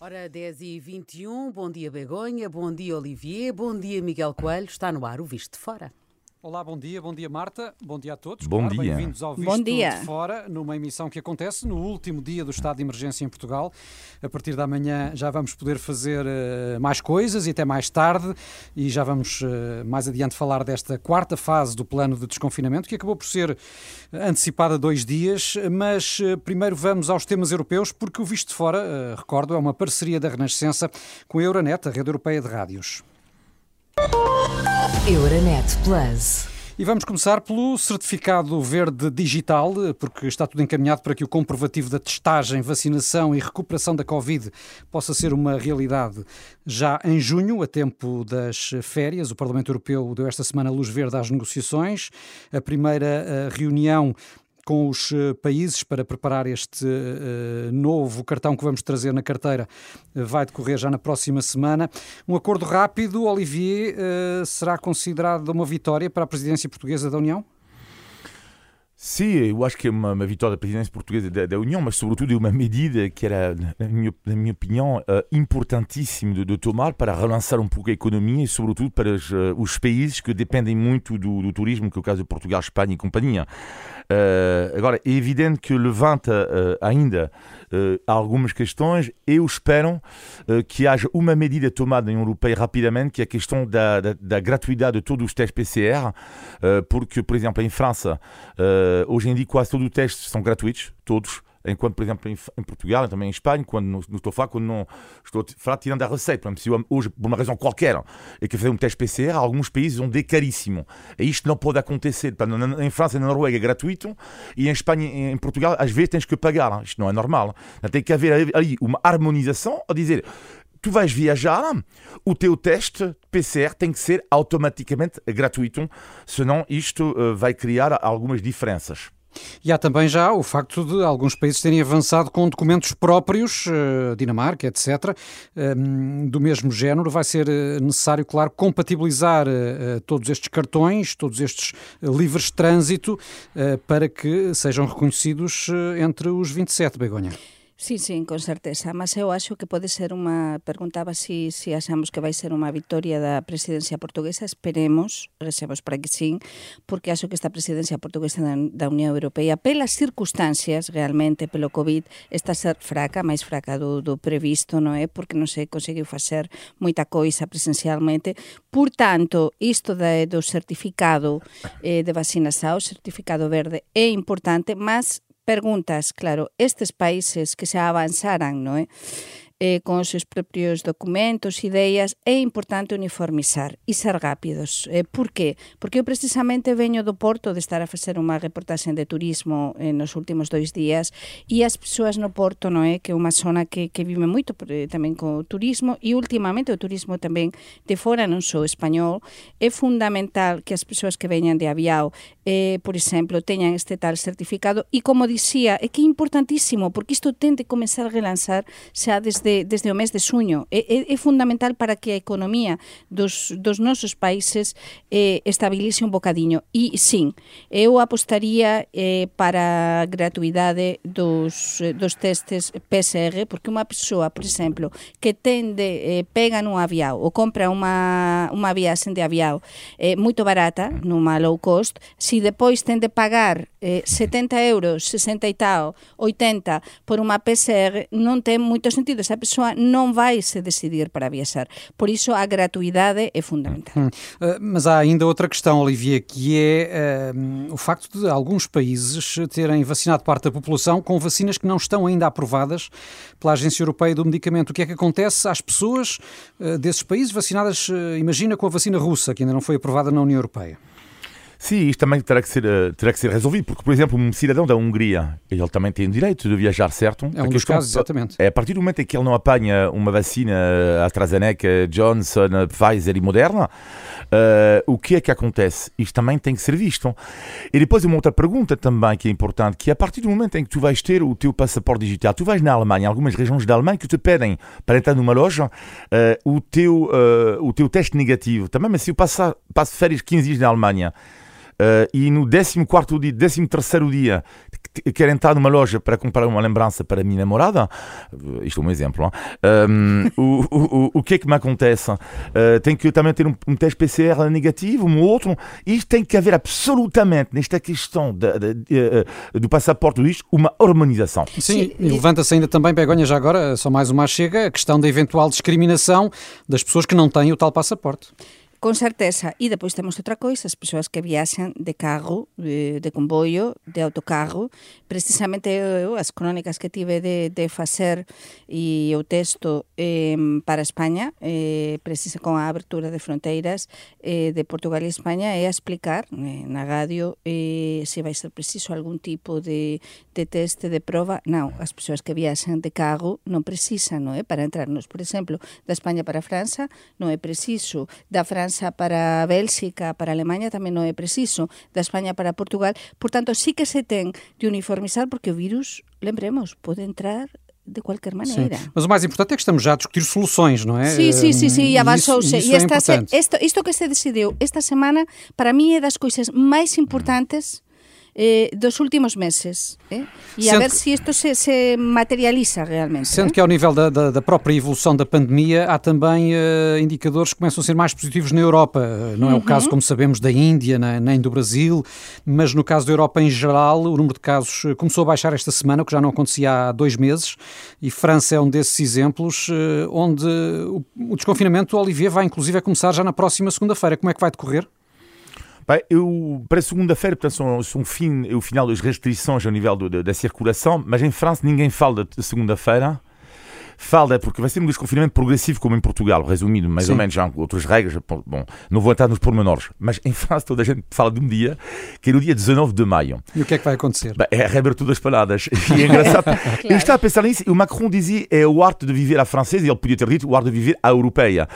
Ora, 10 e 21 bom dia Begonha, bom dia Olivier, bom dia Miguel Coelho, está no ar o Visto de Fora. Olá, bom dia, bom dia Marta, bom dia a todos. Bom claro, dia. Bem-vindos ao Visto Bom dia. de Fora, numa emissão que acontece no último dia do estado de emergência em Portugal. A partir da manhã já vamos poder fazer eh, mais coisas e até mais tarde e já vamos eh, mais adiante falar desta quarta fase do plano de desconfinamento que acabou por ser antecipada dois dias, mas eh, primeiro vamos aos temas europeus porque o Visto de Fora, recordo, é uma parceria da Renascença com a Euronet, a rede europeia de rádios. Euronet Plus. E vamos começar pelo certificado verde digital, porque está tudo encaminhado para que o comprovativo da testagem, vacinação e recuperação da Covid possa ser uma realidade já em junho, a tempo das férias. O Parlamento Europeu deu esta semana luz verde às negociações. A primeira eh, reunião com os eh, países para preparar este eh, novo cartão que vamos trazer na carteira eh, vai decorrer já na próxima semana. Um acordo rápido, Olivier, eh, será considerado uma vitória para a presidência portuguesa da União? Sim, eu acho que é uma, uma vitória da presidência portuguesa da, da, União, mas sobretudo é uma medida que era, na minha, na minha opinião, uh, importantíssima de, de, tomar para relançar um pouco a economia e sobretudo para os, uh, os países que dependem muito do, do, turismo, que é o caso de Portugal, Espanha e companhia. Uh, agora, é evidente que levanta ainda algumas questões. Eu espero que haja uma medida tomada na União Europeia rapidamente, que é a questão da, da, da gratuidade de todos os testes PCR, porque, por exemplo, em França, Uh, hoje em dia quase todos os testes são gratuitos, todos. Enquanto, por exemplo, em, Portugal e também em Espanha, quando não, não, estou a falar, quando não estou a falar tirando a receita, por exemplo, se eu, hoje, por uma razão qualquer, é que fazer um teste PCR, alguns países vão de caríssimo. E isto não pode acontecer. Em França e na Noruega é gratuito e em Espanha e em Portugal, às vezes, tens que pagar. Isto não é normal. Tem que haver ali uma harmonização a dizer tu vais viajar, o teu teste PCR tem que ser automaticamente gratuito, senão isto uh, vai criar algumas diferenças. E há também já o facto de alguns países terem avançado com documentos próprios, uh, Dinamarca, etc., um, do mesmo género. Vai ser uh, necessário, claro, compatibilizar todos estes cartões, todos estes livres de trânsito, para que sejam reconhecidos entre os 27, Begonha. Sí, sí, con certeza. Mas eu acho que pode ser unha... Perguntaba si, si achamos que vai ser unha victoria da presidencia portuguesa. Esperemos, recemos para que sí, porque acho que esta presidencia portuguesa da, da Unión Europea, pelas circunstancias, realmente, pelo COVID, está a ser fraca, máis fraca do, do previsto, non é? Porque non se conseguiu facer moita coisa presencialmente. Por tanto, isto de, do certificado eh, de vacinação, certificado verde, é importante, mas perguntas, claro, estes países que xa avanzaran, non é? Eh, con os seus propios documentos, ideas, é importante uniformizar e ser rápidos. Eh, por qué? Porque eu precisamente veño do Porto de estar a facer unha reportaxe de turismo eh, nos últimos dois días e as persoas no Porto, non é? Que é unha zona que, que vive moito eh, tamén co turismo e últimamente o turismo tamén de fora, non só español, é fundamental que as persoas que veñan de aviao, eh, por exemplo, teñan este tal certificado e como dicía, é que é importantísimo porque isto ten de comenzar a relanzar xa desde desde, desde o mes de suño. É, é, é fundamental para que a economía dos, dos nosos países eh, estabilice un bocadiño. E, sim, eu apostaría eh, para a gratuidade dos, eh, dos testes PCR, porque unha persoa, por exemplo, que tende, eh, pega nun aviao ou compra unha, unha viaxe de aviao eh, moito barata, numa low cost, si depois ten de pagar eh, 70 euros, 60 e tal, 80 por unha PCR, non ten moito sentido. Esa persoa non vai se decidir para viaxar. Por iso a gratuidade é fundamental. Hum. Uh, mas há ainda outra questão, Olivia, que é uh, o facto de alguns países terem vacinado parte da população com vacinas que não estão ainda aprovadas pela Agência Europeia do Medicamento. O que é que acontece às pessoas uh, desses países vacinadas, imagina, com a vacina russa, que ainda não foi aprovada na União Europeia? Sim, isto também terá que, ser, terá que ser resolvido, porque, por exemplo, um cidadão da Hungria, ele também tem o direito de viajar, certo? É um dos casos, exatamente. É a partir do momento em que ele não apanha uma vacina AstraZeneca, Johnson, Pfizer e Moderna, uh, o que é que acontece? Isto também tem que ser visto. E depois uma outra pergunta também que é importante, que é a partir do momento em que tu vais ter o teu passaporte digital, tu vais na Alemanha, algumas regiões da Alemanha que te pedem para entrar numa loja uh, o, teu, uh, o teu teste negativo. Também, mas se eu passar, passo férias 15 dias na Alemanha, uh, e no 14 dia, 13 dia, quero entrar numa loja para comprar uma lembrança para a minha namorada, isto é um exemplo, um, o, o, o, que é que me acontece? Uh, tem que também ter um, um, teste PCR negativo, um outro, isto tem que haver absolutamente, nesta questão de, de, de, do passaporte, isto, uma harmonização. Sim, e levanta-se ainda também, Begonha, já agora, só mais uma chega, a questão da eventual discriminação das pessoas que não têm o tal passaporte. Con certeza. E depois temos outra coisa, as persoas que viaxan de carro, de, de comboio, de autocarro. Precisamente eu, as crónicas que tive de, de facer e o texto eh, para España, eh, precisa con a abertura de fronteiras eh, de Portugal e España, é explicar eh, na radio eh, se vai ser preciso algún tipo de, de teste de prova. Non, as persoas que viaxan de carro non precisan, non é? Para entrarnos, por exemplo, da España para a França, non é preciso da França França para Bélxica, para Alemanha tamén non é preciso, da España para Portugal. Por tanto, sí que se ten de uniformizar porque o virus, lembremos, pode entrar de qualquer maneira. Sim. Mas o mais importante é que estamos já a discutir soluções, não é? Sim, sim, sim, sim e avançou-se. E, esta, é isto, isto que se decidiu esta semana, para mim é das coisas máis importantes eh, dos últimos meses. Eh? E sendo a ver se isto se, se materializa realmente. Sendo eh? que ao nível da, da, da, própria evolução da pandemia há também uh, indicadores que começam a ser mais positivos na Europa. Não é uhum. o caso, como sabemos, da Índia, nem, nem do Brasil, mas no caso da Europa em geral, o número de casos eh, começou a baixar esta semana, o que já não acontecia há dois meses, e França é um desses exemplos, onde o, o desconfinamento, Olivier, vai inclusive a começar já na próxima segunda-feira. Como é que vai decorrer? Eu, para segunda-feira, portanto, são, são fim, o final das restrições ao nível do, da circulação, mas em França ninguém fala de segunda-feira. Falta porque vai ser um desconfinamento progressivo como em Portugal, resumido, mais Sim. ou menos, já com outras regras. Bom, não vou entrar nos pormenores, mas em França toda a gente fala de um dia que é no dia 19 de maio. E o que é que vai acontecer? Bem, é a reabertura das paradas. E é engraçado. claro. Eu estava a pensar nisso, o Macron dizia é o arte de viver à francesa e ele podia ter dito o arte de viver à europeia.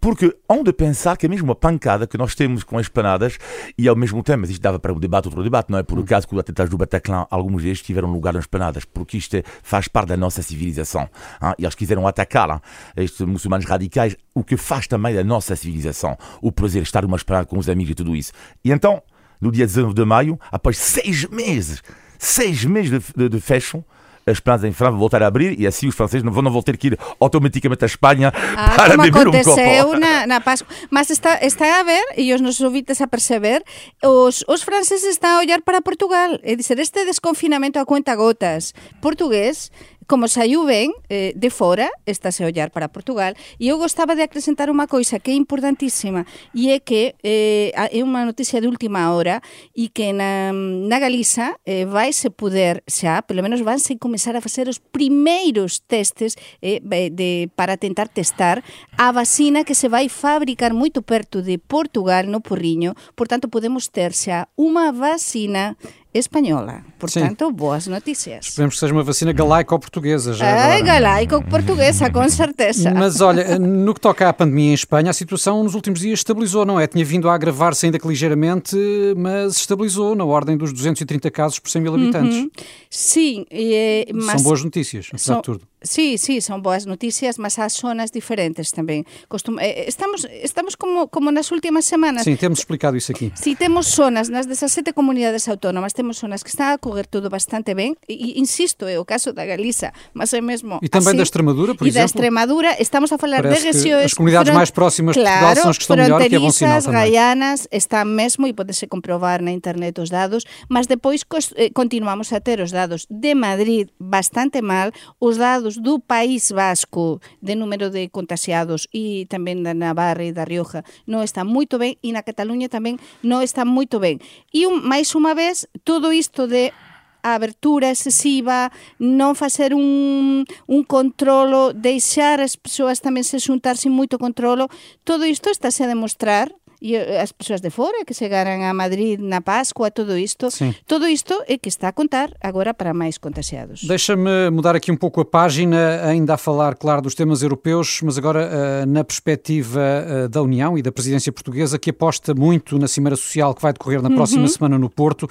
Porque hão de pensar que é mesmo uma pancada que nós temos com as panadas e ao mesmo tempo, mas isto dava para um debate, outro debate, não é? Por o hum. caso que os atentados do Bataclan, alguns deles tiveram lugar nas panadas, porque isto é, faz parte da nossa civilização. Hein? E eles quiseram atacar estes muçulmanos radicais, o que faz também da nossa civilização, o prazer de estar uma esperada com os amigos e tudo isso. E então, no dia 19 de maio, após seis meses, seis meses de, de, de fecho, as planas em França vão voltar a abrir e assim os franceses não vão, não vão ter que ir automaticamente à Espanha ah, para beber um copo. Na, na Páscoa. Mas está, está a ver, e os nossos ouvintes a perceber, os, os franceses estão a olhar para Portugal. É dizer, este desconfinamento a cuenta gotas portugués como saiu ben eh, de fora, estáse a ollar para Portugal, e eu gostaba de acrescentar unha coisa que é importantísima, e é que eh, é unha noticia de última hora, e que na, na Galiza eh, vai se poder xa, pelo menos van se comenzar a facer os primeiros testes eh, de, para tentar testar a vacina que se vai fabricar moito perto de Portugal, no Porriño, por tanto podemos ter xa unha vacina espanhola. Portanto, Sim. boas notícias. Esperemos que seja uma vacina galaico-portuguesa já É, galaico-portuguesa, com certeza. Mas olha, no que toca à pandemia em Espanha, a situação nos últimos dias estabilizou, não é? Tinha vindo a agravar-se ainda que ligeiramente, mas estabilizou na ordem dos 230 casos por 100 mil habitantes. Uhum. Sim, e, mas... São boas notícias, apesar são... de tudo. Sí, sí, son boas noticias, mas há zonas diferentes tamén. Costum... Eh, estamos estamos como, como nas últimas semanas. Sim, temos explicado isso aqui. Sí, temos zonas, nas 17 comunidades autónomas, temos zonas que están a correr tudo bastante ben, e, insisto, é o caso da Galiza, mas é mesmo E tamén así. da Extremadura, por e exemplo? E da Extremadura, estamos a falar de regiões... As comunidades front... máis próximas de Portugal claro, são as que estão melhor, que é bom sinal também. Gaianas, están mesmo, e pode-se comprovar na internet os dados, mas depois eh, continuamos a ter os dados de Madrid bastante mal, os dados datos do País Vasco de número de contagiados e tamén da Navarra e da Rioja non está moito ben e na Cataluña tamén non está moito ben. E un, máis unha vez, todo isto de a abertura excesiva, non facer un, un controlo, deixar as persoas tamén se xuntar sin moito controlo, todo isto está a demostrar e eh, as persoas de fora que chegaran a Madrid na Páscoa, todo isto, Sim. todo isto é que está a contar agora para máis contagiados. Deixa-me mudar aqui um pouco a página, ainda a falar, claro, dos temas europeus, mas agora uh, na perspectiva uh, da União e da presidência portuguesa, que aposta muito na Cimeira Social que vai decorrer na próxima uhum. semana no Porto.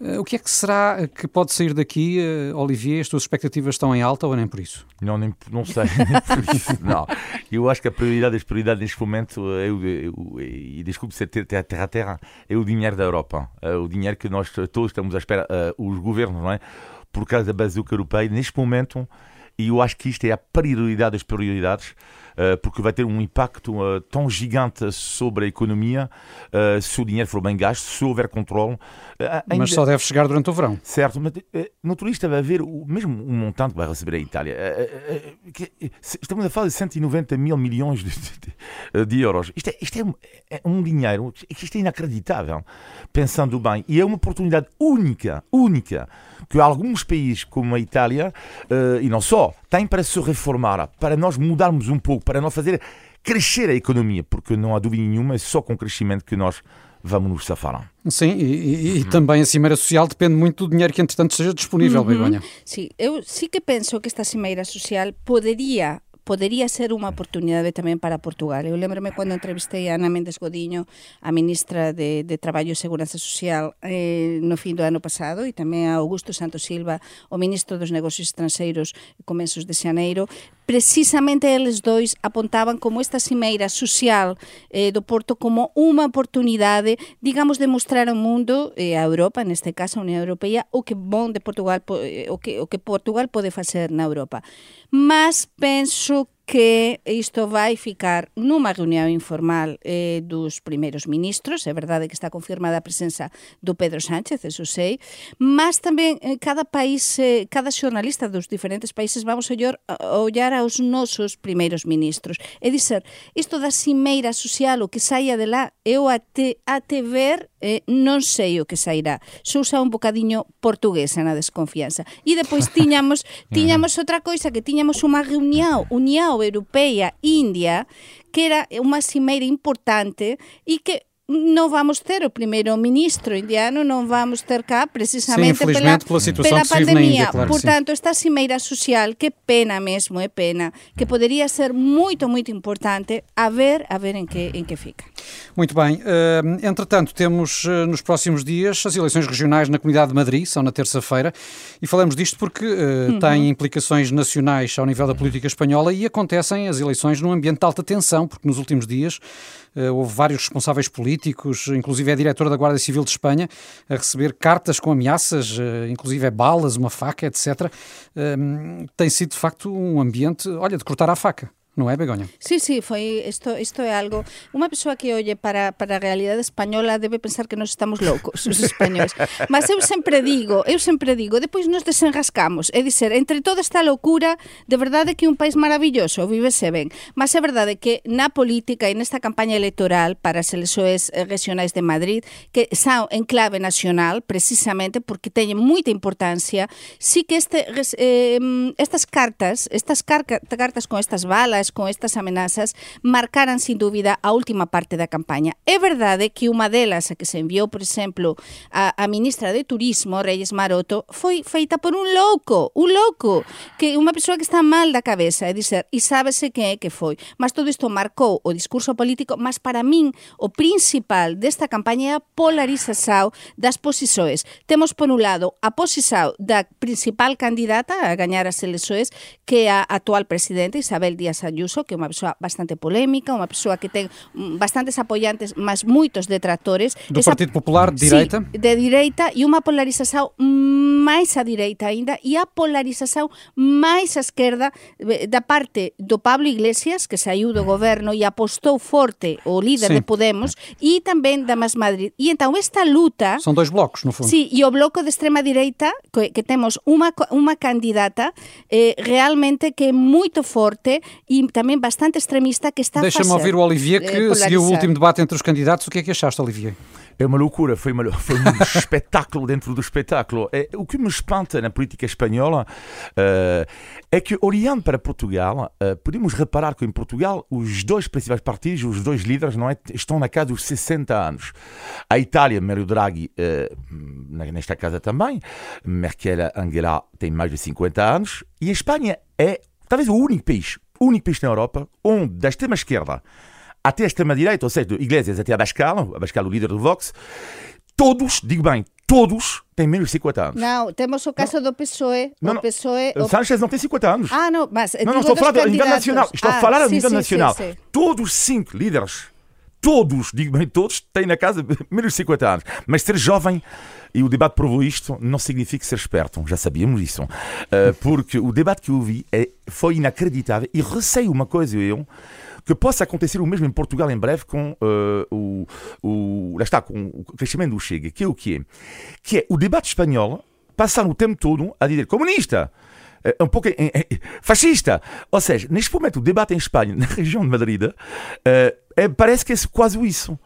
Eh, o que é que será que pode sair daqui, eh, Olivier? As tuas expectativas estão em alta ou nem por isso? Não, nem, não sei, nem por isso. Não. Eu acho que a prioridade das prioridades neste momento, o, é o, e desculpe ser terra a terra, é o dinheiro da Europa. É o dinheiro que nós todos estamos à espera, os governos, não é? Por causa da bazuca europeia, neste momento, e eu acho que isto é a prioridade das prioridades, eh, porque vai ter um impacto uh, tão gigante sobre a economia uh, se o dinheiro for bem gasto, se houver controle. Ainda... Mas só deve chegar durante o verão. Certo, mas no turista vai ver o mesmo o montante que vai receber a Itália. Estamos a falar de 190 mil milhões de, de, euros. Isto, é, isto é, um, é um dinheiro, isto é inacreditável, pensando bem. E é uma oportunidade única, única, que alguns países como a Itália, e não só, têm para se reformar, para nós mudarmos um pouco para não fazer crescer a economia, porque não há dúvida nenhuma, é só com crescimento que nós vamos nos safar. Sim, e, e, também a Cimeira Social depende muito do dinheiro que, entretanto, seja disponível, uhum. Begonha. Sim, eu sí que penso que esta Cimeira Social poderia podería ser unha oportunidade tamén para Portugal. Eu lembrome cando entrevistei a Ana Méndez Godiño, a ministra de, de Traballo e Seguranza Social eh, no fin do ano pasado e tamén a Augusto Santos Silva, o ministro dos Negocios Estranxeiros comenzos de xaneiro, precisamente eles dois apontaban como esta cimeira social eh, do Porto como unha oportunidade, digamos, de mostrar ao mundo e eh, a Europa, neste caso a Unión Europea, o que bon de Portugal eh, o que o que Portugal pode facer na Europa. Mas penso que isto vai ficar numa reunión informal eh, dos primeiros ministros, é verdade que está confirmada a presenza do Pedro Sánchez, eso sei, mas tamén eh, cada país, eh, cada xornalista dos diferentes países vamos a ollar, a ollar aos nosos primeiros ministros. É dizer, isto da cimeira social, o que saia de lá, eu até, até ver eh, non sei o que sairá. Sousa un bocadiño portuguesa na desconfianza. E depois tiñamos tiñamos outra coisa que tiñamos unha reunión, unión Europea India, que era unha cimeira importante e que non vamos ter o primeiro ministro indiano, non vamos ter cá precisamente sí, pela, pela, pela pandemia. Índia, claro Portanto, esta cimeira social, que pena mesmo, é pena, que podería ser moito, moito importante, a ver, a ver en que, en que fica. Muito bem. Uh, entretanto, temos uh, nos próximos dias as eleições regionais na Comunidade de Madrid, são na terça-feira, e falamos disto porque uh, uhum. têm implicações nacionais ao nível da política espanhola e acontecem as eleições num ambiente de alta tensão, porque nos últimos dias houve vários responsáveis políticos, inclusive a diretora da Guarda Civil de Espanha, a receber cartas com ameaças, uh, inclusive é balas, uma faca, etc. Uh, tem sido, de facto, um ambiente, olha, de cortar a faca. Non é, Begoña? Sí, sí, foi isto, isto é algo... Unha persoa que olle para, para a realidade española debe pensar que nos estamos loucos, os españoles. Mas eu sempre digo, eu sempre digo, depois nos desenrascamos. É dizer, entre toda esta loucura, de verdade que é un país maravilloso, vivese ben. Mas é verdade que na política e nesta campaña electoral para as elexoes regionais de Madrid, que xa en clave nacional, precisamente porque teñen moita importancia, sí que este, eh, mm, estas cartas, estas cartas con estas balas, con estas amenazas marcaran sin dúbida a última parte da campaña. É verdade que unha delas a que se enviou, por exemplo, a, a ministra de Turismo, Reyes Maroto, foi feita por un louco, un louco, que unha persoa que está mal da cabeza, é dizer, e sábese que é que foi. Mas todo isto marcou o discurso político, mas para min o principal desta campaña é a polarización das posisoes. Temos por un lado a posición da principal candidata a gañar as elexoes que é a actual presidenta Isabel Díaz Ayuso que é unha persoa bastante polémica, unha persoa que ten bastantes apoiantes, mas moitos detractores. Do Esa, Partido Popular, de direita? Sí, de direita e unha polarización máis a direita aínda e a polarización máis a esquerda eh, da parte do Pablo Iglesias, que saiu do goberno e apostou forte o líder sí. de Podemos, e tamén da Más Madrid. E entón esta luta... Son dois blocos, no fundo. Sí, e o bloco de extrema direita, que, que temos unha, unha candidata eh, realmente que é moito forte e tamén bastante extremista que está Deixa-me ouvir o Olivier, que eh, seguiu o último debate entre os candidatos. O que é que achaste, Olivier? É uma loucura, foi, uma, foi um espetáculo dentro do espetáculo. É, o que me espanta na política espanhola uh, é que, olhando para Portugal, uh, podemos reparar que em Portugal os dois principais partidos, os dois líderes, não é, estão na casa dos 60 anos. A Itália, Mario Draghi, uh, nesta casa também, Merkel, Angela, tem mais de 50 anos, e a Espanha é talvez o único país único país na Europa onde, da extrema-esquerda até a extrema-direita, ou seja, do Iglesias até a Abascal, Abascal o líder do Vox, todos, digo bem, todos têm menos de 50 anos. Não, temos o caso do PSOE. Não, o não. PSOE o... Sánchez não tem 50 anos. Ah, não, mas não, não, estou a dos falar a nível nacional. Estou ah, a falar a nível sim, nacional. Sim, sim. Todos os cinco líderes, todos, digo bem todos, têm na casa menos de 50 anos. Mas ser jovem, e o debate provou isto, não significa ser esperto. Já sabíamos isso. Uh, porque o debate que eu vi é, foi inacreditável e receio uma coisa, eu, que possa acontecer o mesmo em Portugal em breve com uh, o, o, lá está, com o crescimento do Chega, que é o quê? Que é o debate espanhol passar o tempo todo a dizer comunista, eh, um pouco eh, eh, fascista. Ou seja, neste momento o debate em Espanha, na região de Madrid, é, parece que é quase isso.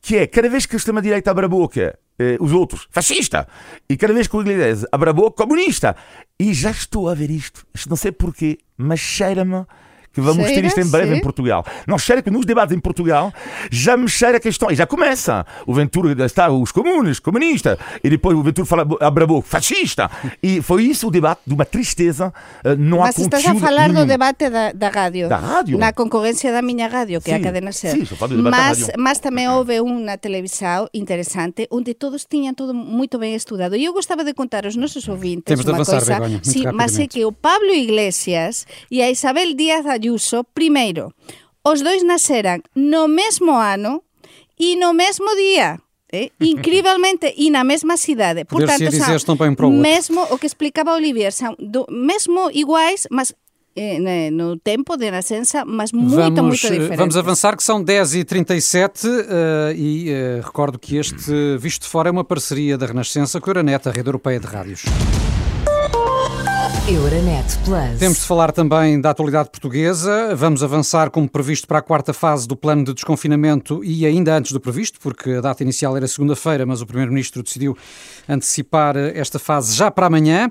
Que é, cada vez que a extrema-direita abre a boca, os outros, fascista. E cada vez que o Iglesias abre a boca, comunista. E já estou a ver. Isto não sei porquê, mas cheira-me que vamos Cheira, ter isto em breve sim. em Portugal. Não cheira que nos debates em Portugal já me cheira a questão, e já começa. O Ventura está os comunes, comunista, e depois o Ventura fala, abre a boca, fascista. E foi isso o debate de uma tristeza. eh, Não há Mas estás a falar do nenhum. debate da, da rádio. Da rádio? Na concorrencia da miña radio, que é a cadena SER. do da mas, rádio. mas tamén houve un na televisão interesante onde todos tiñan todo moito ben estudado. E eu gostaba de contar aos nosos ouvintes Temos de unha avançar, coisa. Muito sí, mas é que o Pablo Iglesias e a Isabel Díaz Ayuso, primeiro, os dois naceran no mesmo ano e no mesmo día. Eh? Incrivelmente e na mesma cidade. Portanto, dizer são mesmo o que explicaba Olivier, são do, mesmo iguais, mas eh, no tempo de nascença, mas muito, Vamos, muito eh, diferentes. vamos avançar, que são 10h37 eh, e eh, recordo que este Visto de Fora é uma parceria da Renascença com a Euronet, a rede europeia de rádios. Euronet Plus. Temos de falar também da atualidade portuguesa. Vamos avançar como previsto para a quarta fase do plano de desconfinamento e ainda antes do previsto, porque a data inicial era segunda-feira, mas o Primeiro-Ministro decidiu antecipar esta fase já para amanhã.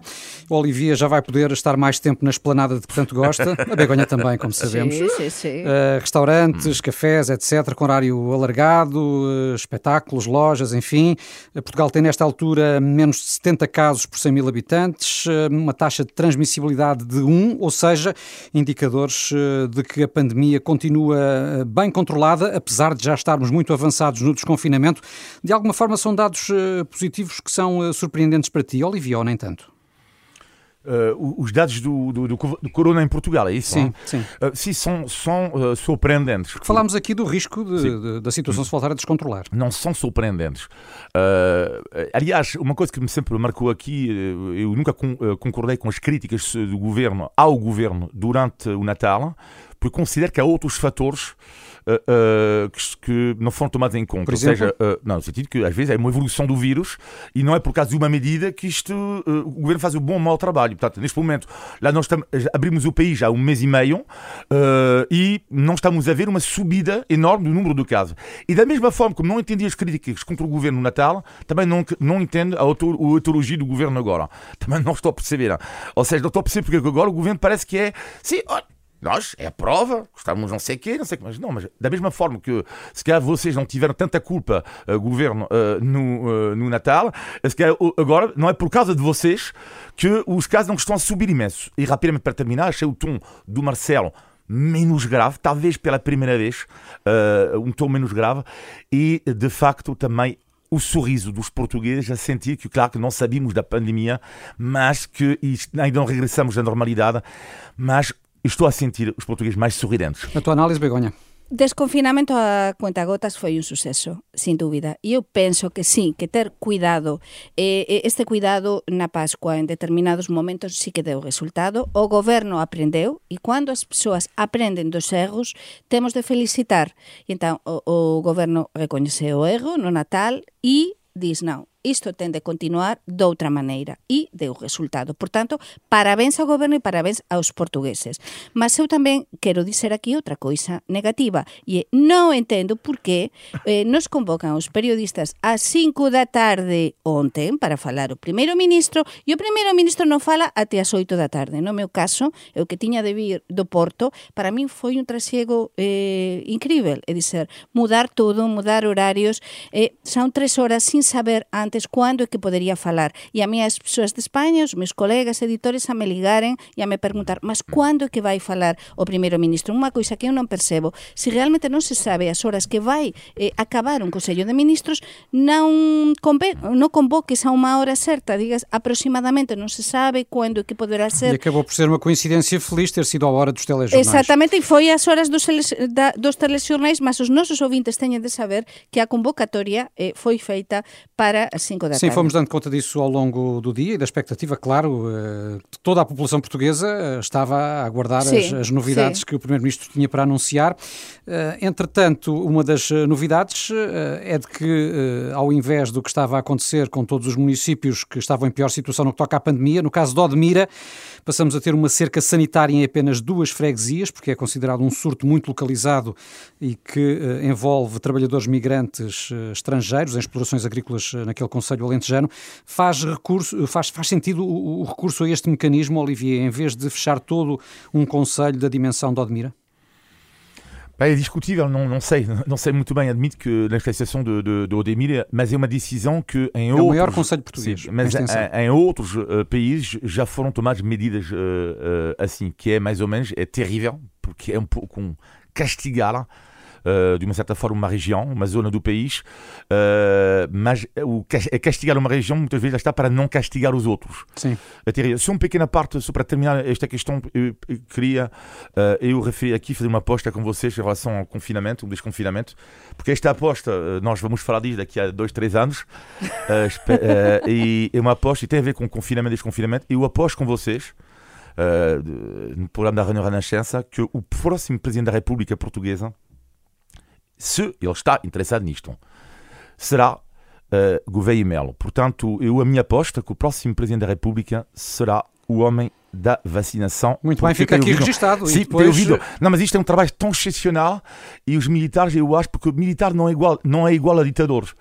O Olivia já vai poder estar mais tempo na esplanada de que tanto gosta. A Begonha também, como sabemos. Sim, sim, sim. Uh, restaurantes, cafés, etc., com horário alargado, uh, espetáculos, lojas, enfim. Uh, Portugal tem nesta altura menos de 70 casos por 100 mil habitantes, uh, uma taxa de transmissibilidade de 1, ou seja, indicadores uh, de que a pandemia continua uh, bem controlada, apesar de já estarmos muito avançados no desconfinamento. De alguma forma são dados uh, positivos que são surpreendentes para ti, Olivia, ou nem tanto? Eh, os dados do, do, do, do corona em Portugal, é isso? Sim, sim. Eh, sim, são, são eh, surpreendentes. Falámos aqui do risco de- de- da situação se voltar a descontrolar. não são surpreendentes. Uh, aliás, uma coisa que me sempre marcou aqui, uh, eu nunca con- uh, concordei com as críticas do governo ao governo durante o Natal, porque considero que há outros fatores uh, que, que não foram tomados em conta. Ou seja, uh, não, no sentido que às vezes é uma evolução do vírus e não é por causa de uma medida que isto o governo faz o bom ou mau trabalho. Portanto, neste momento, lá nós estamos, abrimos o país já há um mês e meio e não estamos a ver uma subida enorme do número de casos. E da mesma forma como não entendi as críticas contra o governo no Natal, também não, não entendo a auto- a autologia do governo agora. Também não estou a perceber. Ou seja, não estou a perceber porque agora o governo parece que é. Sim, nós, é a prova, estamos não sei o quê, não sei o quê, mas não, mas da mesma forma que se calhar vocês não tiveram tanta culpa, uh, governo, uh, no, uh, no Natal, se calhar agora não é por causa de vocês que os casos não estão a subir imenso. E rapidamente para terminar, achei o tom do Marcelo menos grave, talvez pela primeira vez, um tom menos grave, e de facto também o sorriso dos portugueses a sentir que, claro, que não sabíamos da pandemia, mas que ainda não regressamos à normalidade, mas estou a sentir os portugueses mais sorridentes. A tua análise, Begonha? Desconfinamento a cuentagotas foi un suceso, sin dúbida. E eu penso que sí, que ter cuidado, eh, este cuidado na Pascua en determinados momentos sí que deu resultado. O goberno aprendeu e cando as persoas aprenden dos erros, temos de felicitar. E entón o, o goberno o erro no Natal e dis non, isto ten de continuar de outra maneira e deu resultado. Por tanto, parabéns ao goberno e parabéns aos portugueses. Mas eu tamén quero dizer aquí outra coisa negativa e é, non entendo por que eh, nos convocan os periodistas ás 5 da tarde ontem para falar o primeiro ministro e o primeiro ministro non fala até as 8 da tarde. No meu caso, eu que tiña de vir do Porto, para min foi un trasiego eh, incrível, é dizer, mudar todo, mudar horarios, eh, son tres horas sin saber antes antes quando é que poderia falar. E a mí as persoas de España, os meus colegas editores a me ligaren e a me perguntar mas quando é que vai falar o primeiro ministro? Unha coisa que eu non percebo. Se realmente non se sabe as horas que vai eh, acabar un Consello de Ministros, non, conve, non convoques a unha hora certa, digas aproximadamente, non se sabe quando é que poderá ser. E acabou por ser uma coincidência feliz ter sido a hora dos telejornais. Exatamente, e foi as horas dos, da, dos telejornais, mas os nosos ouvintes teñen de saber que a convocatoria eh, foi feita para as 5 da Sim, tarde. fomos dando conta disso ao longo do dia e da expectativa, claro, eh, toda a população portuguesa eh, estava a aguardar sim, as, as, novidades sim. que o Primeiro-Ministro tinha para anunciar. Eh, entretanto, uma das novidades é de que, ao invés do que estava a acontecer com todos os municípios que estavam em pior situação no que toca à pandemia, no caso de Odmira, passamos a ter uma cerca sanitária em apenas duas freguesias, porque é considerado um surto muito localizado e que envolve trabalhadores migrantes estrangeiros em explorações agrícolas naquele Conselho Alentejano. Faz, recurso, faz, faz sentido o, o recurso a este mecanismo, Olivier, em vez de fechar todo um Conselho da dimensão de Odmira? É discutível, não, não sei, não sei muito bem, admito que na classificação de, de, de Odemir, mas é uma decisão que em é outros... o maior conselho português. Sim, mas em, em, outros uh, países já foram tomadas medidas uh, uh, assim, que é mais ou menos, é terrível, porque é um pouco um castigar Uh, de uma certa forma, uma região, uma zona do país, uh, mas o castigar uma região muitas vezes está para não castigar os outros. Sim. Só uma pequena parte, só para terminar esta questão, eu, eu queria, uh, eu referi aqui, fazer uma aposta com vocês em relação ao confinamento, o desconfinamento, porque esta aposta, nós vamos falar disso daqui a dois, três anos, e é uma aposta e tem a ver com confinamento e desconfinamento, e eu aposto com vocês, no programa da Reunião Renascença, que o próximo Presidente da República Portuguesa se ele está interessado nisto, será uh, Gouveia Melo. Portanto, eu a minha aposta que o próximo Presidente da República será o homem da vacinação. Muito bem, fica aqui ouvido, registado. Sim, depois... ouvido. Não, mas isto é um trabalho tão excepcional e os militares, eu acho, porque o militar não é igual, não é igual a ditadores.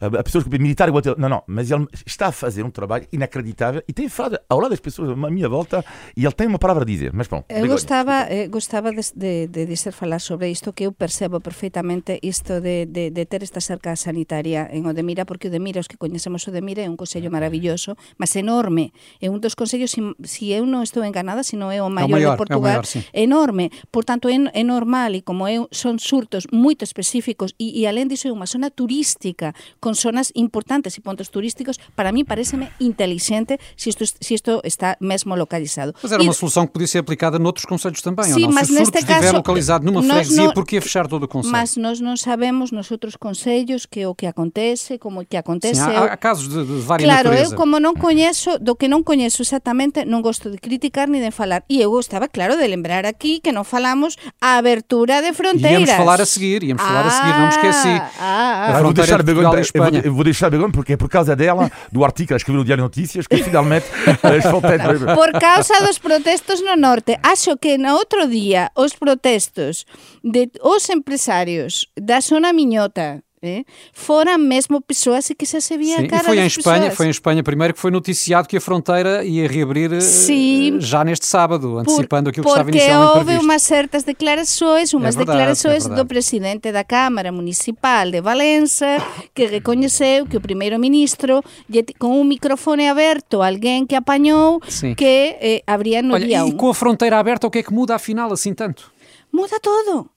A pessoas que militar é igual a... Não, não, mas ele está a fazer um trabalho inacreditável e tem falado ao lado das pessoas à minha volta e ele tem uma palavra a dizer. Mas pronto. Eu gostava, eh, gostava de, de, de dizer falar sobre isto que eu percebo perfeitamente isto de, de, de ter esta cerca sanitaria en Odemira, porque Odemira, os que coñecemos Odemira, é un consello maravilloso, mas enorme. É un dos consellos, se si eu non estou enganada, se non é o maior, é o maior de Portugal, é o maior, enorme. Portanto, é, é normal e como é, son surtos moito específicos e, e alén diso é unha zona turística con zonas importantes e pontos turísticos, para mí pareceme inteligente se isto, se isto está mesmo localizado. Mas era e, uma solução que podia ser aplicada noutros conselhos também, Sim, ou não? se o surto estiver caso, localizado numa freguesia, por que fechar todo o conselho? Mas nós non sabemos nos outros consellos que o que acontece, como que acontece. Sim, há, há casos de, de várias Claro, natureza. eu como non coñezo, do que non coñezo exactamente, non gosto de criticar ni de falar. E eu gostaba, claro, de lembrar aquí que non falamos a abertura de fronteiras. Íamos falar a seguir, íamos falar a seguir, não me esqueci. Ah, ah, A Ah, vou deixar de Begonha, e vou, Espanha. eu vou deixar Begonha porque é por causa dela, do artigo que ela escreveu no Diário de Notícias, que finalmente as fronteiras. Por causa dos protestos no norte. Acho que no outro día os protestos de os empresarios da zona miñota eh, foran mesmo xa se vía Sim, a cara e foi em Espanha, persoas. foi em Espanha primeiro que foi noticiado que a fronteira ia reabrir eh, Sim. já neste sábado, antecipando aquilo que estava porque inicialmente houve previsto. unhas certas declarações, unhas verdade, declarações é do presidente da Câmara Municipal de Valença que recoñeceu que o primeiro ministro lle ti- con un microfone aberto alguén que apañou Sim. que eh, habría no Olha, e com a fronteira aberta, o que é que muda afinal assim tanto? Muda todo.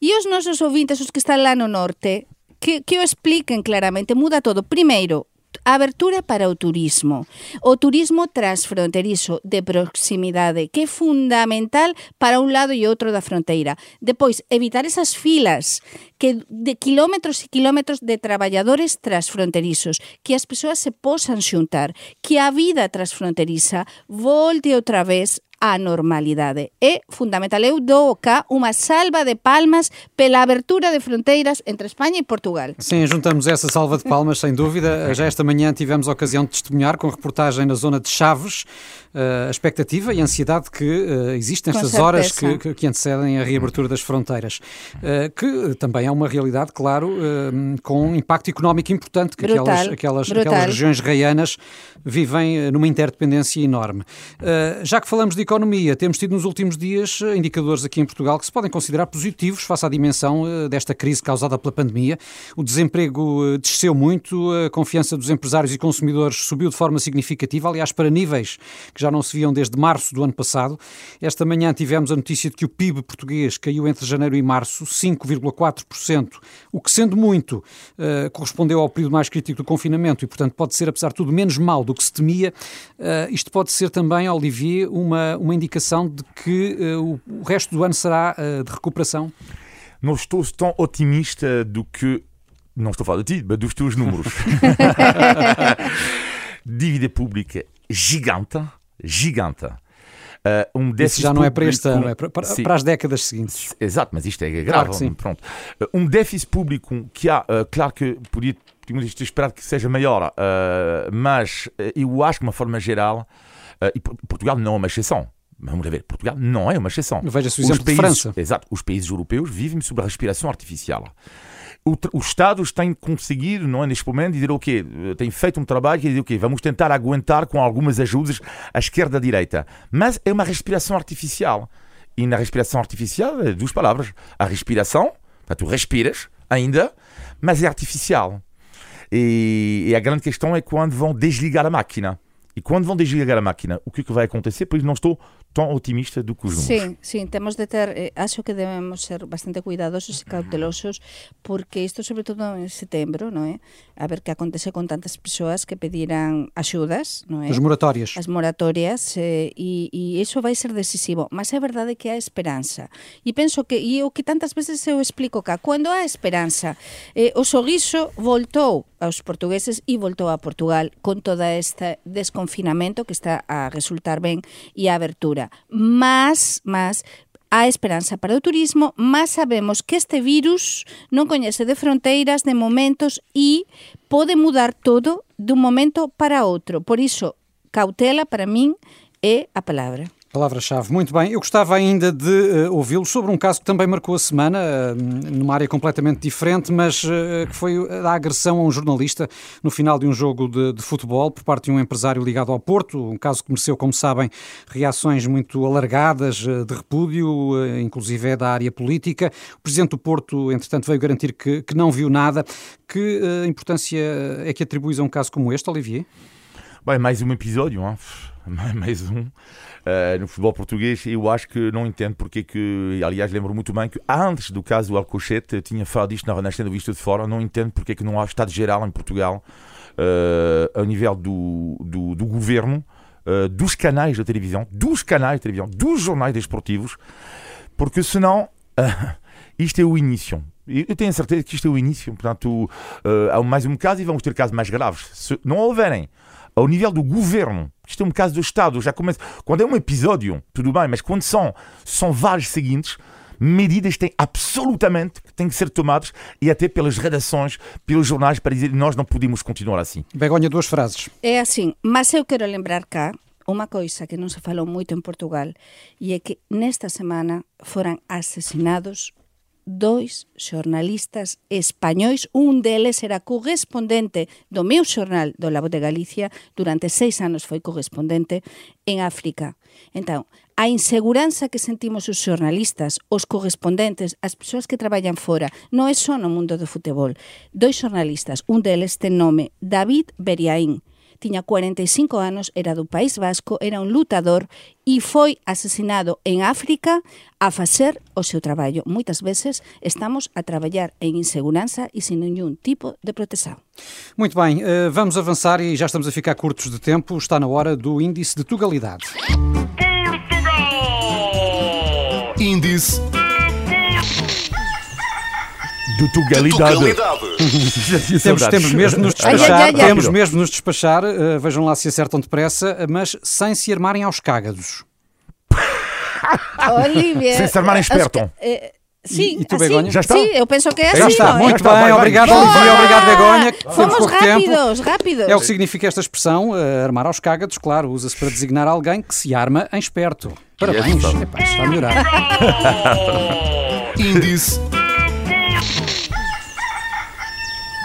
E os nosos ouvintes, os que están lá no norte, que, que o expliquen claramente, muda todo. Primeiro, A abertura para o turismo, o turismo transfronterizo de proximidade, que é fundamental para un lado e outro da fronteira. Depois, evitar esas filas que de quilómetros e quilómetros de traballadores transfronterizos, que as persoas se posan xuntar, que a vida transfronteriza volte outra vez a normalidade. É fundamental. Eu dou cá unha salva de palmas pela abertura de fronteiras entre España e Portugal. Sim, juntamos essa salva de palmas, sem dúvida. Já esta manhã tivemos a ocasião de testemunhar com reportagem na zona de Chaves eh, a expectativa e a ansiedade que eh, existe nestas horas que- que antecedem a reabertura das fronteiras, Eh, que também é uma realidade, claro, eh, com um impacto económico importante, que Brutal, aquelas, aquelas, brutal. aquelas regiões raianas vivem eh, numa interdependência enorme. Eh, já que falamos de economia, temos tido nos últimos dias indicadores aqui em Portugal que se podem considerar positivos face à dimensão desta crise causada pela pandemia. O desemprego desceu muito, a confiança dos empresários e consumidores subiu de forma significativa, aliás, para níveis que já não se viam desde março do ano passado. Esta manhã tivemos a notícia de que o PIB português caiu entre janeiro e março 5,4%, o que, sendo muito, correspondeu ao período mais crítico do confinamento e, portanto, pode ser, apesar de tudo, menos mal do que se temia. Isto pode ser também, Olivier, uma, uma indicação de que uh, o, resto do ano será uh, de recuperação? Não estou tão otimista do que. Não estou a falar de ti, mas dos teus números. Dívida pública gigante, gigante. Uh, um Isso já não é para este ano, é para, para, para, as décadas seguintes. Exato, mas isto é grave. Claro Pronto. Uh, um déficit público que há, uh, claro que podia, podíamos ter esperado que seja maior, mas eu acho que, de uma forma geral, Uh, e Portugal não é uma exceção. Vamos ver, Portugal não é uma exceção. Veja-se o exemplo países, de França. Exato, os países europeus vivem sob a respiração artificial. O, os Estados têm conseguido, não é, neste momento, dizer o quê? Têm feito um trabalho que dizer o quê? Vamos tentar aguentar com algumas ajudas à esquerda e à direita. Mas é uma respiração artificial. E na respiração artificial, é duas palavras. A respiração, tu respiras ainda, mas é artificial. E, e a grande questão é quando vão desligar a máquina. E quando vão desligar a máquina, o que, é que vai acontecer? Pois não estou tão otimista do que os números. Sim, sim, temos de ter, eh, acho que devemos ser bastante cuidadosos e cautelosos porque isto sobretudo en setembro, non é? A ver que acontece con tantas persoas que pediran axudas, non é? As moratorias. As moratorias eh, e, e iso vai ser decisivo, mas é verdade que há esperanza. E penso que, e o que tantas veces eu explico cá, cando há esperanza, eh, o sorriso voltou aos portugueses e voltou a Portugal con toda este desconfinamento que está a resultar ben e a abertura. Mas, mas, a esperanza para o turismo, mas sabemos que este virus non coñece de fronteiras, de momentos e pode mudar todo dun momento para outro. Por iso, cautela para min é a palabra. Palavra-chave. Muito bem. Eu gostava ainda de uh, ouvi-lo sobre um caso que também marcou a semana, uh, numa área completamente diferente, mas uh, que foi a agressão a um jornalista no final de um jogo de, de, futebol por parte de um empresário ligado ao Porto. Um caso que mereceu, como sabem, reações muito alargadas de repúdio, inclusive é da área política. O presidente do Porto, entretanto, veio garantir que, que não viu nada. Que importância é que atribuis a um caso como este, Olivier? Bem, mais um episódio, hein? mais um. Uh, no futebol português, eu acho que não entendo porque que, aliás, lembro muito bem que antes do caso do Alcochete, tinha falado isto na Renascença do Visto de Fora, não entendo porque que não há Estado Geral em Portugal, uh, ao nível do, do, do governo, uh, dos canais da televisão, dos canais de televisão, dos jornais desportivos, porque senão isto é o início. Eu tenho a certeza que isto é o início. Portanto, há mais um caso e vamos ter casos mais graves. Se não houverem ao nível do governo. Isto é um caso do Estado. Já começa. Quando é um episódio, tudo bem, mas quando são, são vários seguintes, medidas têm absolutamente que têm que ser tomadas e até pelas redações, pelos jornais, para dizer que nós não podemos continuar assim. Begonha, duas frases. É assim, mas eu quero lembrar cá uma coisa que não se falou muito em Portugal e é que nesta semana foram assassinados dois xornalistas españois, un deles era correspondente do meu xornal do Labo de Galicia, durante seis anos foi correspondente en África. Entón, a inseguranza que sentimos os xornalistas, os correspondentes, as persoas que traballan fora, non é só no mundo do futebol. Dois xornalistas, un deles ten nome David Beriaín, tiña 45 anos, era do País Vasco, era un lutador e foi asesinado en África a facer o seu traballo. Moitas veces estamos a traballar en inseguranza e sin nenhum tipo de proteção. Muito bem, eh, vamos avançar e já estamos a ficar curtos de tempo. Está na hora do índice de Tugalidade. Portugal! Índice de tugalidade. temos, temos mesmo de nos despachar, ai, ai, ai, temos mesmo nos despachar, uh, vejam lá se acertam depressa, mas sem se armarem aos cágados. Olivia, sem se armarem espertam. Eh, sim, e, e tu, assim, Begonha? Já está? Sim, eu penso que é Já assim. Está. Muito está, bem, vai, obrigado, vai. Olivia, obrigado, Begonha. Fomos pouco rápidos, tempo. rápidos. É o que significa esta expressão, uh, armar aos cágados, claro, usa-se para designar alguém que se arma em esperto. Parabéns, yes, Epá, está a melhorar. Índice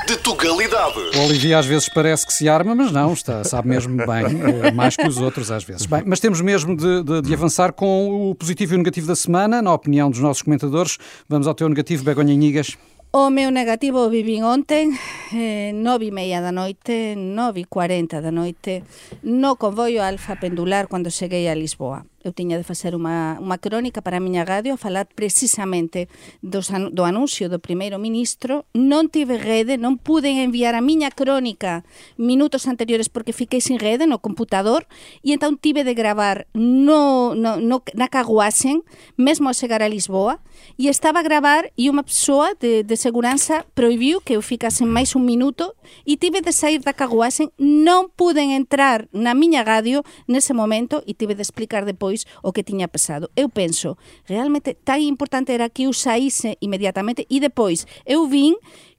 de Tugalidade. O Olivier às vezes parece que se arma, mas não, está, sabe mesmo bem, eh, mais que os outros às vezes. Bem, mas temos mesmo de, de, de avançar com o positivo e o negativo da semana, na opinião dos nossos comentadores. Vamos ao teu negativo, Begonha Inigas. O meu negativo o vivin ontem, eh, nove e meia da noite, nove e cuarenta da noite, no convoio Alfa Pendular cando cheguei a Lisboa. eu tiña de facer unha, unha crónica para a miña radio a falar precisamente dos, do anuncio do primeiro ministro. Non tive rede, non pude enviar a miña crónica minutos anteriores porque fiquei sin rede no computador e entón tive de gravar no, no, no, na Caguasen, mesmo a chegar a Lisboa, e estaba a gravar e unha persoa de, de seguranza proibiu que eu ficase máis un minuto e tive de sair da Caguasen, non puden entrar na miña radio nese momento e tive de explicar depois pois o que tiña pesado. Eu penso, realmente tan importante era que eu saíse inmediatamente e depois eu vin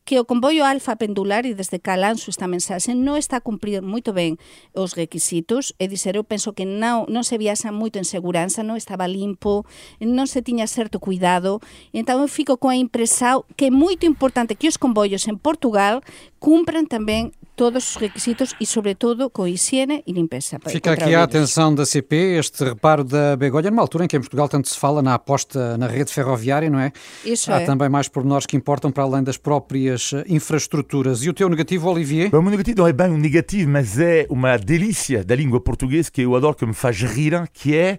que o comboio alfa pendular e desde cá lanzo esta mensaxe non está a cumprir moito ben os requisitos e dizer, eu penso que non, non se viaxa moito en seguranza, non estaba limpo, non se tiña certo cuidado, entón eu fico coa impresa que é moito importante que os comboios en Portugal cumpran tamén todos os requisitos e, sobretudo, com higiene e limpeza. Fica aqui a atenção da CP, este reparo da Begolha, numa altura em que em Portugal tanto se fala na aposta na rede ferroviária, não é? Isso Há é. também mais pormenores que importam para além das próprias eh, infraestruturas. E o teu negativo, Olivier? O meu negativo não é bem um negativo, mas é uma delícia da língua portuguesa que eu adoro, que me faz rir, que é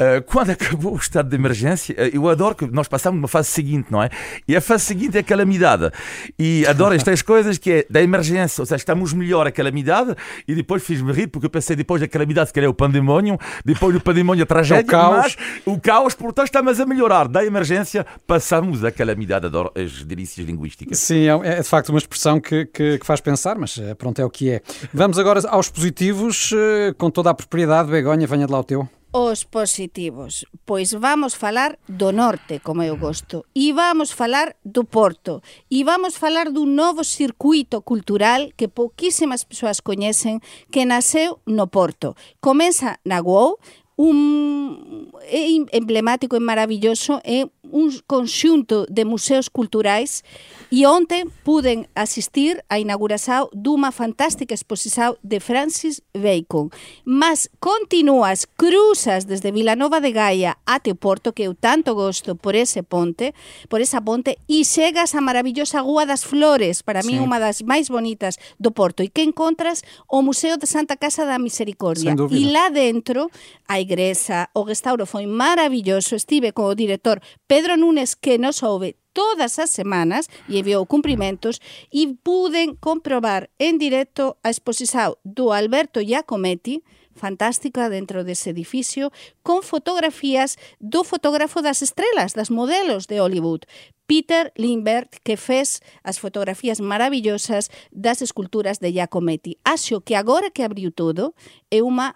uh, quando acabou o estado de emergência, uh, eu adoro que nós passamos uma fase seguinte, não é? E a fase seguinte é a calamidade. E adoro estas coisas que é da emergência, ou seja, estamos melhor a calamidade e depois fiz-me rir porque eu pensei depois da calamidade que era o pandemónio, depois do pandemónio a tragédia, É o caos. mas o caos, portanto, estamos a melhorar. Da emergência passamos a calamidade, adoro as delícias linguísticas. Sim, é, é de facto uma expressão que, que, que faz pensar, mas eh, pronto, é o que é. Vamos agora aos positivos, eh, com toda a propriedade. Begonha, venha de lá o teu. os positivos. Pois vamos falar do norte, como eu gosto, e vamos falar do Porto, e vamos falar dun novo circuito cultural que pouquísimas persoas coñecen que nasceu no Porto. Comeza na UOU, un é emblemático e maravilloso, é un conxunto de museos culturais e onte puden asistir á inauguración dunha fantástica exposición de Francis Bacon. Mas continúas, cruzas desde Vilanova de Gaia até o Porto, que eu tanto gosto por ese ponte, por esa ponte, e chegas á maravillosa Rúa das Flores, para mí Sí. unha das máis bonitas do Porto, e que encontras o Museo de Santa Casa da Misericordia. E lá dentro, a igresa. O restauro foi maravilloso. Estive co director Pedro Núñez que nos ouve todas as semanas e enviou cumprimentos e puden comprobar en directo a exposición do Alberto Giacometti fantástica dentro dese edificio, con fotografías do fotógrafo das estrelas, das modelos de Hollywood, Peter Lindbergh, que fez as fotografías maravillosas das esculturas de Giacometti. Acho que agora que abriu todo é unha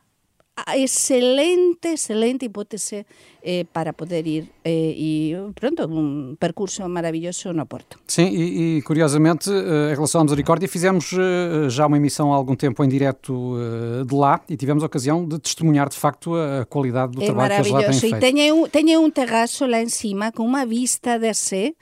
excelente, excelente hipótese eh, para poder ir eh, e pronto, un percurso maravilloso no Porto. Sim, e, e, curiosamente, eh, em relação à Misericórdia, fizemos eh, já uma emissão há algum tempo em direto eh, de lá e tivemos a ocasião de testemunhar de facto a qualidade do é trabalho que eles lá têm. E feito. teñe un, teñe un terrazo lá en cima con unha vista de sé.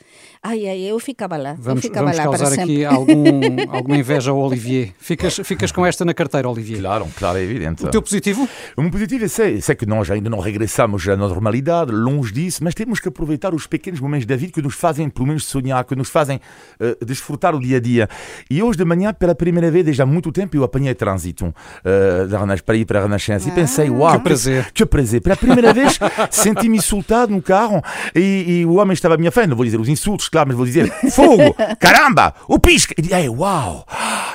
Ai, ai, eu ficaba lá. Vamos, eu ficaba vamos lá para causar sempre. aqui algum, alguma inveja ao Olivier. Ficas, ficas com esta na carteira, Olivier. Claro, claro, é evidente. O teu positivo? O meu positivo é sei, sei que nós ainda não regressamos à normalidade, longe disso, mas temos que aproveitar os pequenos momentos da vida que nos fazem, pelo menos, sonhar, que nos fazem uh, desfrutar o dia a dia. E hoje de manhã, pela primeira vez, desde há muito tempo, eu apanhei trânsito uh, da Renas, para ir para a Renascença e pensei, uau, Que prazer. Que prazer. Pela primeira vez, senti-me insultado no carro e, e o homem estava à minha frente. Não vou dizer os insultos, claro, mas vou dizer fogo, caramba, o pisca. E disse, uau,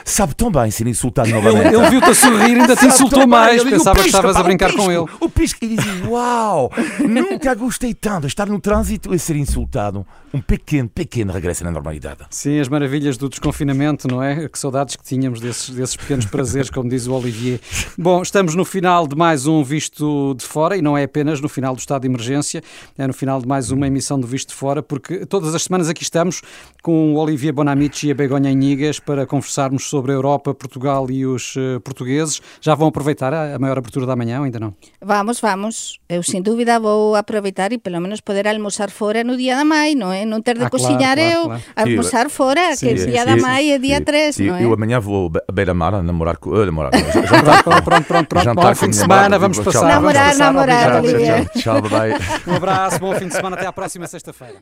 sabe tão bem ser insultado novamente. Ele, ele viu-te a sorrir ainda te insultou mais. Pensava que "Pisca, estavas a brincar o com ele. O pisca e dizia, uau, nunca gostei tanto de estar no trânsito e ser insultado. Um pequeno, pequeno regresso na normalidade. Sim, as maravilhas do desconfinamento, não é? Que saudades que tínhamos desses, desses pequenos prazeres, como diz o Olivier. Bom, estamos no final de mais um Visto de Fora e não é apenas no final do estado de emergência, é no final de mais uma emissão do Visto de Fora, porque todas as semanas aqui estamos com o Olivier Bonamici e a Begonha Inigas para conversarmos sobre a Europa, Portugal e os uh, portugueses. Já vão aproveitar a, a maior abertura da manhã ou ainda não? Vamos, vamos. Eu, sem dúvida, vou aproveitar e pelo menos poder almoçar fora no dia da mãe, não é? Não ter de Ah, cozinhar claro, eu, claro. almoçar fora, Sim, que sim, dia sim, da mãe é dia sim. 3, Sim, não é? Eu amanhã vou a beira-mar a namorar com. Uh, namorar. Jantar, Pronto, pronto, pronto. pronto. jantar Bom fim de semana, vamos Tchau. passar. vamos Namorar, passar. namorar. Olivier. Tchau, tchau, bye. Um abraço, bom fim de semana, até à próxima sexta-feira.